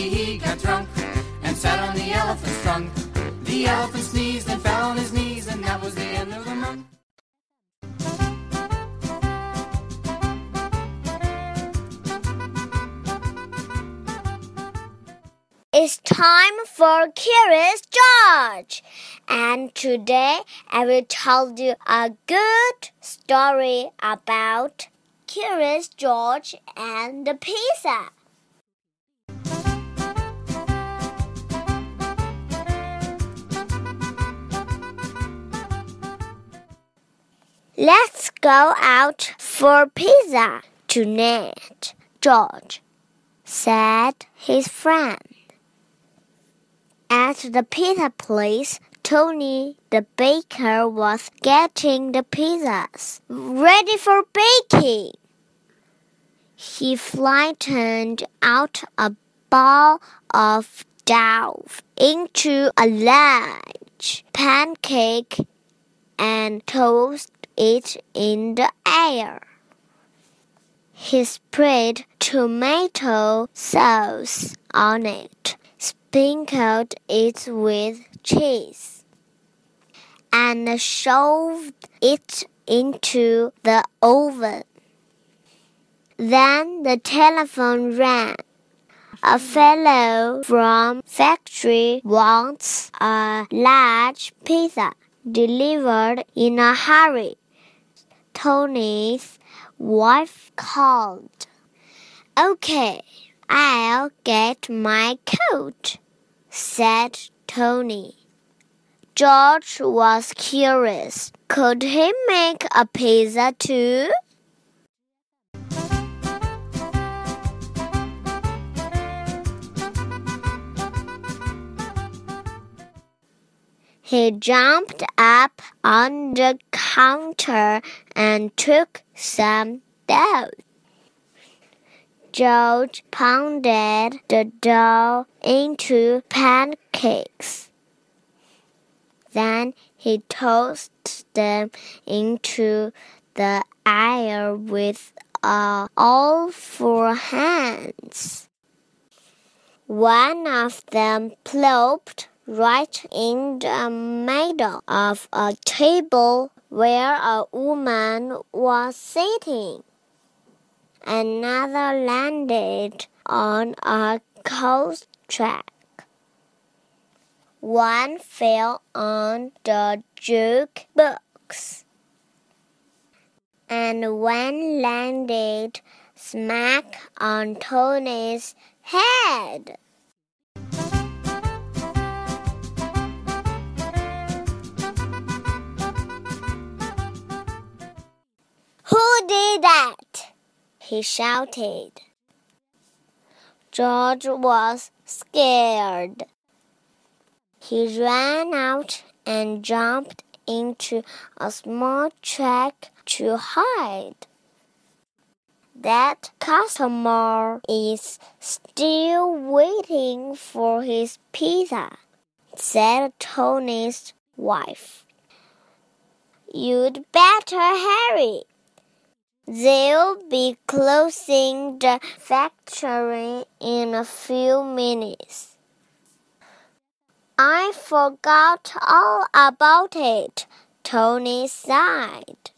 he got drunk and sat on the elephant's trunk. The elephant sneezed and fell on his knees, and that was the end of the month. It's time for Curious George. And today I will tell you a good story about Curious George and the pizza. Let's go out for pizza tonight, George, said his friend. At the pizza place, Tony the baker was getting the pizzas ready for baking. He flattened out a ball of dough into a large pancake and toasted it in the air. He spread tomato sauce on it, sprinkled it with cheese, and shoved it into the oven. Then the telephone rang. A fellow from factory wants a large pizza delivered in a hurry. Tony's wife called. Okay, I'll get my coat, said Tony. George was curious. Could he make a pizza too? He jumped up on the counter and took some dough. George pounded the dough into pancakes. Then he tossed them into the air with uh, all four hands. One of them plopped right in the middle of a table where a woman was sitting. Another landed on a coast track. One fell on the jukebox. And one landed smack on Tony's head. That? he shouted. George was scared. He ran out and jumped into a small track to hide. That customer is still waiting for his pizza, said Tony's wife. You'd better hurry. They'll be closing the factory in a few minutes. I forgot all about it, Tony sighed.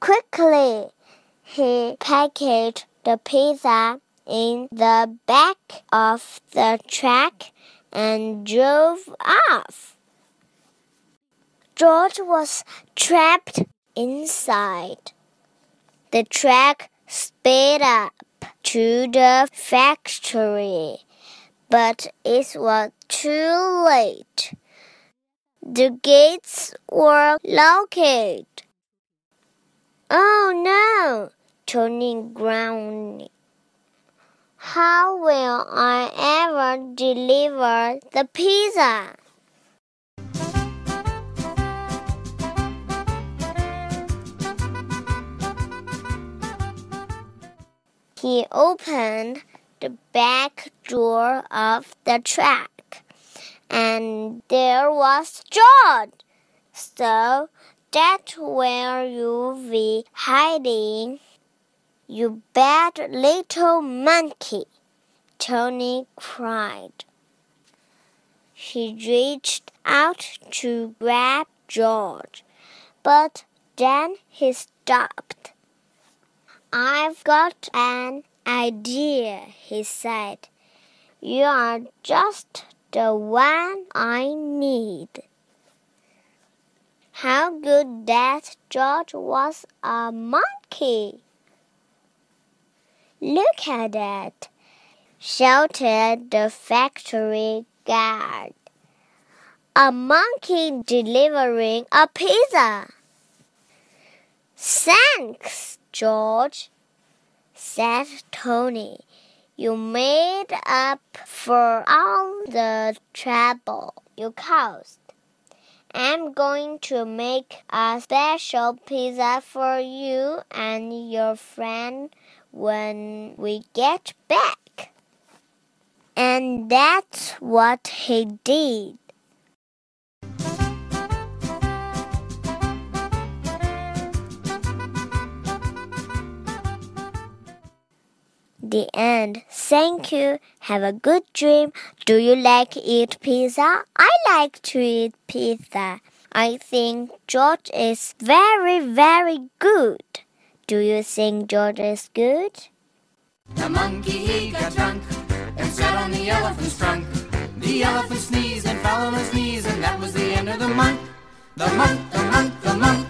Quickly, he packed the pizza in the back of the truck and drove off. George was trapped inside. The truck sped up to the factory, but it was too late. The gates were locked. Oh no, Tony groaned. How will I ever deliver the pizza? He opened the back door of the truck, and there was George. So that's where you'll be hiding. You bad little monkey, Tony cried. He reached out to grab George, but then he stopped. I've got an idea, he said. You are just the one I need. How good that George was a monkey! Look at that, shouted the factory guard. A monkey delivering a pizza. Thanks, George, said Tony. You made up for all the trouble you caused. I'm going to make a special pizza for you and your friend when we get back. And that's what he did. The end. Thank you. Have a good dream. Do you like eat pizza? I like to eat pizza. I think George is very, very good. Do you think George is good? The monkey he got drunk and sat on the elephant's trunk. The elephant sneezed and fell on his knees, and that was the end of the month. The month, the month, the month.